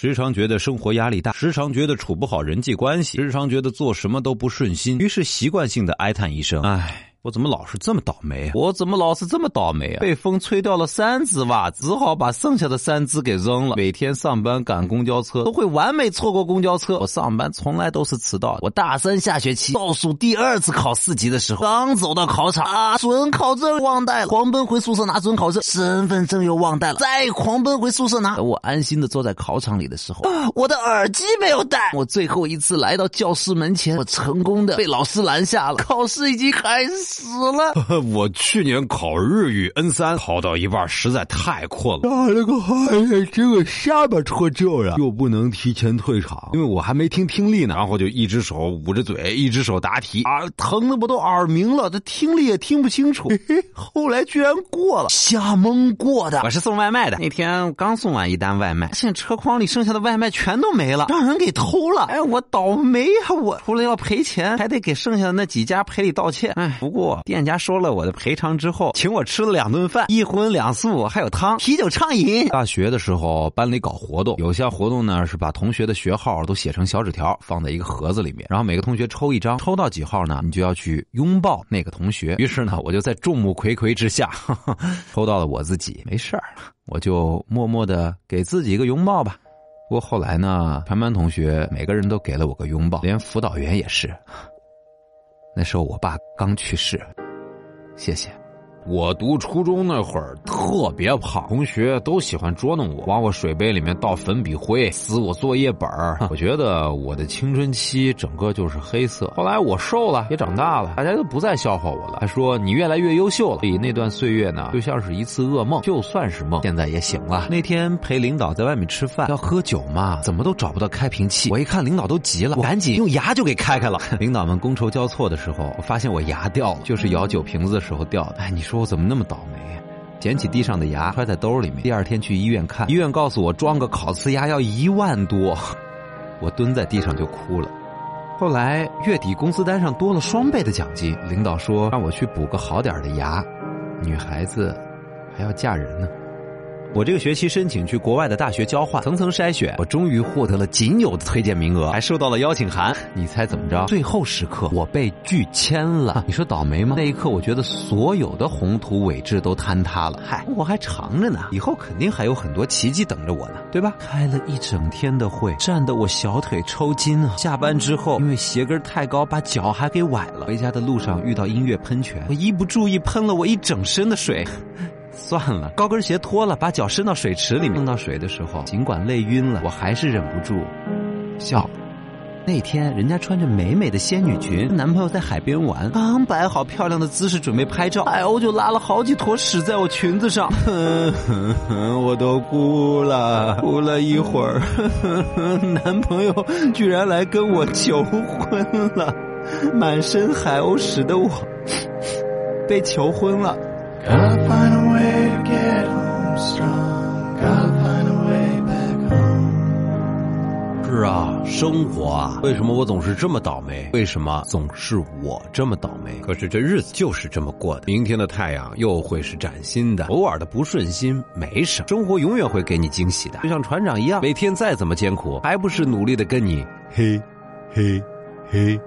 时常觉得生活压力大，时常觉得处不好人际关系，时常觉得做什么都不顺心，于是习惯性的哀叹一声：“唉。”我怎么老是这么倒霉？我怎么老是这么倒霉啊？被风吹掉了三只袜子，只好把剩下的三只给扔了。每天上班赶公交车，都会完美错过公交车。我上班从来都是迟到。我大三下学期倒数第二次考四级的时候，刚走到考场啊，准考证忘带了，狂奔回宿舍拿准考证，身份证又忘带了，再狂奔回宿舍拿。等我安心的坐在考场里的时候，我的耳机没有带。我最后一次来到教室门前，我成功的被老师拦下了。考试已经开始。死了！我去年考日语 N 三，考到一半实在太困了，打了个哈欠，这个下巴脱臼了，又不能提前退场，因为我还没听听力呢。然后就一只手捂着嘴，一只手答题，啊，疼的我都耳鸣了，这听力也听不清楚。嘿嘿，后来居然过了，瞎蒙过的。我是送外卖的，那天刚送完一单外卖，现车筐里剩下的外卖全都没了，让人给偷了。哎，我倒霉呀！我除了要赔钱，还得给剩下的那几家赔礼道歉。哎，不过。店家说了我的赔偿之后，请我吃了两顿饭，一荤两素，还有汤，啤酒畅饮。大学的时候班里搞活动，有些活动呢是把同学的学号都写成小纸条，放在一个盒子里面，然后每个同学抽一张，抽到几号呢，你就要去拥抱那个同学。于是呢，我就在众目睽睽之下 抽到了我自己，没事儿，我就默默的给自己一个拥抱吧。不过后来呢，全班同学每个人都给了我个拥抱，连辅导员也是。那时候我爸刚去世，谢谢。我读初中那会儿特别胖，同学都喜欢捉弄我，往我水杯里面倒粉笔灰，撕我作业本儿。我觉得我的青春期整个就是黑色。后来我瘦了，也长大了，大家都不再笑话我了，还说你越来越优秀了。所以那段岁月呢，就像是一次噩梦，就算是梦，现在也醒了。那天陪领导在外面吃饭，要喝酒嘛，怎么都找不到开瓶器。我一看领导都急了，我赶紧用牙就给开开了。领导们觥筹交错的时候，我发现我牙掉了，就是摇酒瓶子的时候掉的。哎，你说。我怎么那么倒霉？捡起地上的牙，揣在兜里面。第二天去医院看，医院告诉我装个烤瓷牙要一万多，我蹲在地上就哭了。后来月底工资单上多了双倍的奖金，领导说让我去补个好点的牙，女孩子还要嫁人呢。我这个学期申请去国外的大学交换，层层筛选，我终于获得了仅有的推荐名额，还收到了邀请函。你猜怎么着？最后时刻，我被拒签了。你说倒霉吗？那一刻，我觉得所有的宏图伟志都坍塌了。嗨，我还长着呢，以后肯定还有很多奇迹等着我呢，对吧？开了一整天的会，站得我小腿抽筋啊！下班之后，因为鞋跟太高，把脚还给崴了。回家的路上遇到音乐喷泉，我一不注意喷了我一整身的水。算了，高跟鞋脱了，把脚伸到水池里面，碰到水的时候，尽管累晕了，我还是忍不住笑。那天人家穿着美美的仙女裙，男朋友在海边玩，刚摆好漂亮的姿势准备拍照，海鸥就拉了好几坨屎在我裙子上，哼哼哼我都哭了，哭了一会儿，男朋友居然来跟我求婚了，满身海鸥屎的我被求婚了。是啊，生活啊，为什么我总是这么倒霉？为什么总是我这么倒霉？可是这日子就是这么过的。明天的太阳又会是崭新的。偶尔的不顺心没什么，生活永远会给你惊喜的。就像船长一样，每天再怎么艰苦，还不是努力的跟你嘿嘿嘿。